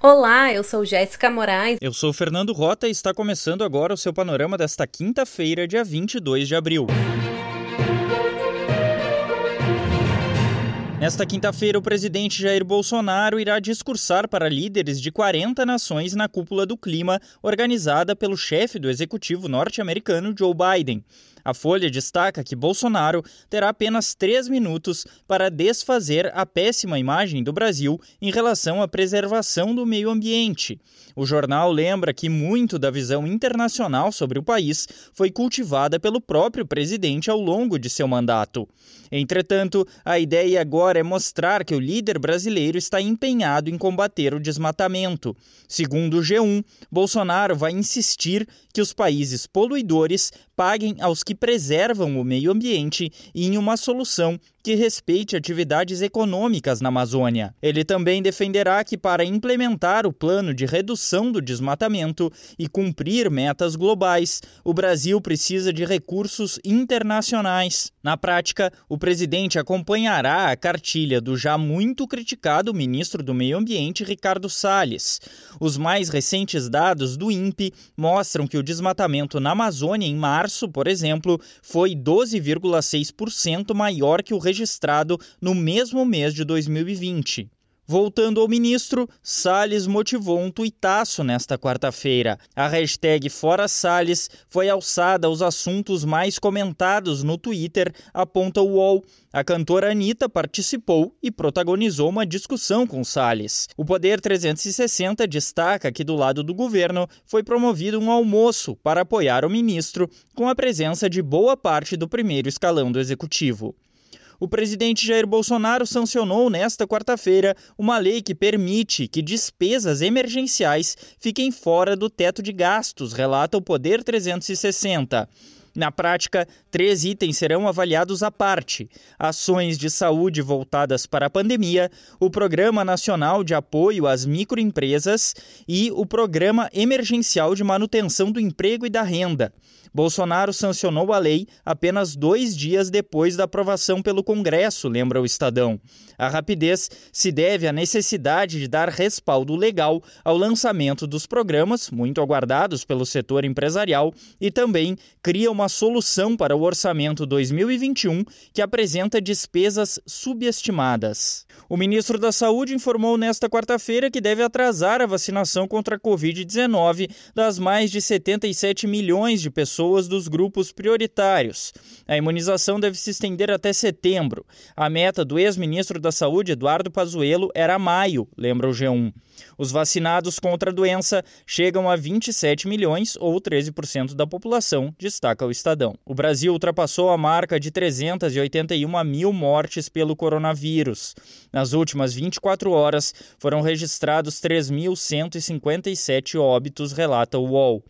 Olá, eu sou Jéssica Moraes. Eu sou Fernando Rota e está começando agora o seu panorama desta quinta-feira, dia 22 de abril. Nesta quinta-feira, o presidente Jair Bolsonaro irá discursar para líderes de 40 nações na cúpula do clima organizada pelo chefe do executivo norte-americano Joe Biden. A Folha destaca que Bolsonaro terá apenas três minutos para desfazer a péssima imagem do Brasil em relação à preservação do meio ambiente. O jornal lembra que muito da visão internacional sobre o país foi cultivada pelo próprio presidente ao longo de seu mandato. Entretanto, a ideia agora é mostrar que o líder brasileiro está empenhado em combater o desmatamento. Segundo o G1, Bolsonaro vai insistir que os países poluidores paguem aos que preservam o meio ambiente e em uma solução que respeite atividades econômicas na Amazônia. Ele também defenderá que, para implementar o plano de redução do desmatamento e cumprir metas globais, o Brasil precisa de recursos internacionais. Na prática, o presidente acompanhará a cartilha do já muito criticado ministro do Meio Ambiente, Ricardo Salles. Os mais recentes dados do INPE mostram que o desmatamento na Amazônia em março, por exemplo, foi 12,6% maior que o registrado no mesmo mês de 2020. Voltando ao ministro, Salles motivou um tuitaço nesta quarta-feira. A hashtag Fora Salles foi alçada aos assuntos mais comentados no Twitter, aponta o UOL. A cantora Anitta participou e protagonizou uma discussão com Salles. O Poder 360 destaca que do lado do governo foi promovido um almoço para apoiar o ministro, com a presença de boa parte do primeiro escalão do executivo o presidente Jair Bolsonaro sancionou nesta quarta-feira uma lei que permite que despesas emergenciais fiquem fora do teto de gastos, relata o Poder 360. Na prática, três itens serão avaliados à parte: ações de saúde voltadas para a pandemia, o Programa Nacional de Apoio às Microempresas e o Programa Emergencial de Manutenção do Emprego e da Renda. Bolsonaro sancionou a lei apenas dois dias depois da aprovação pelo Congresso, lembra o Estadão. A rapidez se deve à necessidade de dar respaldo legal ao lançamento dos programas, muito aguardados pelo setor empresarial, e também cria uma solução para o orçamento 2021 que apresenta despesas subestimadas. O ministro da Saúde informou nesta quarta-feira que deve atrasar a vacinação contra a Covid-19 das mais de 77 milhões de pessoas pessoas dos grupos prioritários. A imunização deve se estender até setembro. A meta do ex-ministro da Saúde, Eduardo Pazuello, era maio, lembra o G1. Os vacinados contra a doença chegam a 27 milhões, ou 13% da população, destaca o Estadão. O Brasil ultrapassou a marca de 381 mil mortes pelo coronavírus. Nas últimas 24 horas, foram registrados 3.157 óbitos, relata o UOL.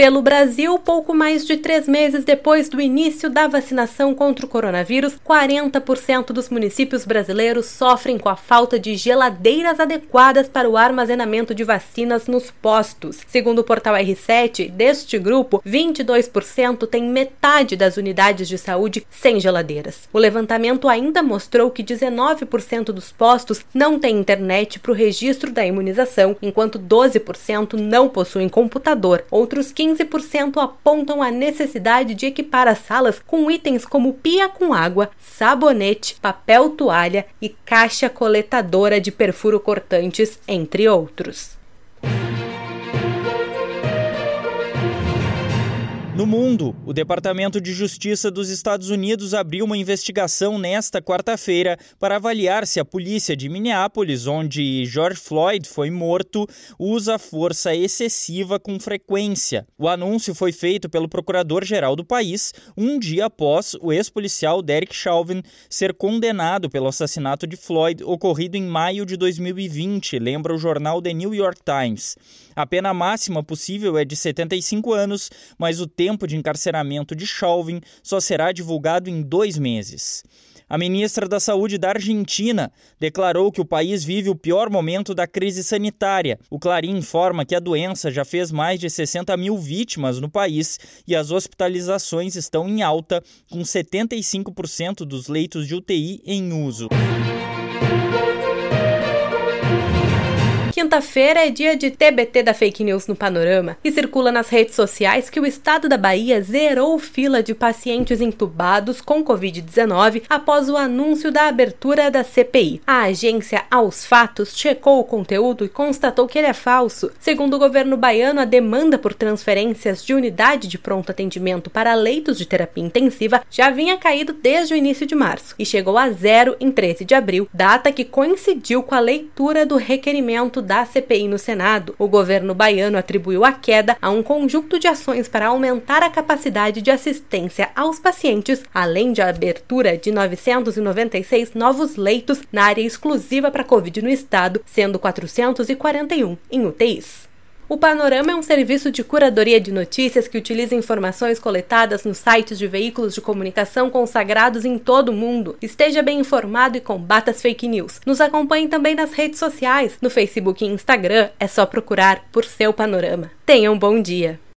Pelo Brasil, pouco mais de três meses depois do início da vacinação contra o coronavírus, 40% dos municípios brasileiros sofrem com a falta de geladeiras adequadas para o armazenamento de vacinas nos postos. Segundo o portal R7, deste grupo, 22% tem metade das unidades de saúde sem geladeiras. O levantamento ainda mostrou que 19% dos postos não têm internet para o registro da imunização, enquanto 12% não possuem computador. Outros 15 15% apontam a necessidade de equipar as salas com itens como pia com água, sabonete, papel toalha e caixa coletadora de perfuro cortantes, entre outros. No mundo, o Departamento de Justiça dos Estados Unidos abriu uma investigação nesta quarta-feira para avaliar se a polícia de Minneapolis, onde George Floyd foi morto, usa força excessiva com frequência. O anúncio foi feito pelo procurador-geral do país um dia após o ex-policial Derek Chauvin ser condenado pelo assassinato de Floyd ocorrido em maio de 2020, lembra o jornal The New York Times. A pena máxima possível é de 75 anos, mas o tempo de encarceramento de Chauvin só será divulgado em dois meses. A ministra da Saúde da Argentina declarou que o país vive o pior momento da crise sanitária. O Clarim informa que a doença já fez mais de 60 mil vítimas no país e as hospitalizações estão em alta, com 75% dos leitos de UTI em uso. Quinta-feira é dia de TBT da fake news no panorama e circula nas redes sociais que o estado da Bahia zerou fila de pacientes entubados com Covid-19 após o anúncio da abertura da CPI. A agência Aos Fatos checou o conteúdo e constatou que ele é falso. Segundo o governo baiano, a demanda por transferências de unidade de pronto atendimento para leitos de terapia intensiva já vinha caído desde o início de março e chegou a zero em 13 de abril, data que coincidiu com a leitura do requerimento da CPI no Senado, o governo baiano atribuiu a queda a um conjunto de ações para aumentar a capacidade de assistência aos pacientes, além de abertura de 996 novos leitos na área exclusiva para Covid no estado, sendo 441 em UTIs. O Panorama é um serviço de curadoria de notícias que utiliza informações coletadas nos sites de veículos de comunicação consagrados em todo o mundo. Esteja bem informado e combata as fake news. Nos acompanhe também nas redes sociais. No Facebook e Instagram é só procurar por seu Panorama. Tenha um bom dia!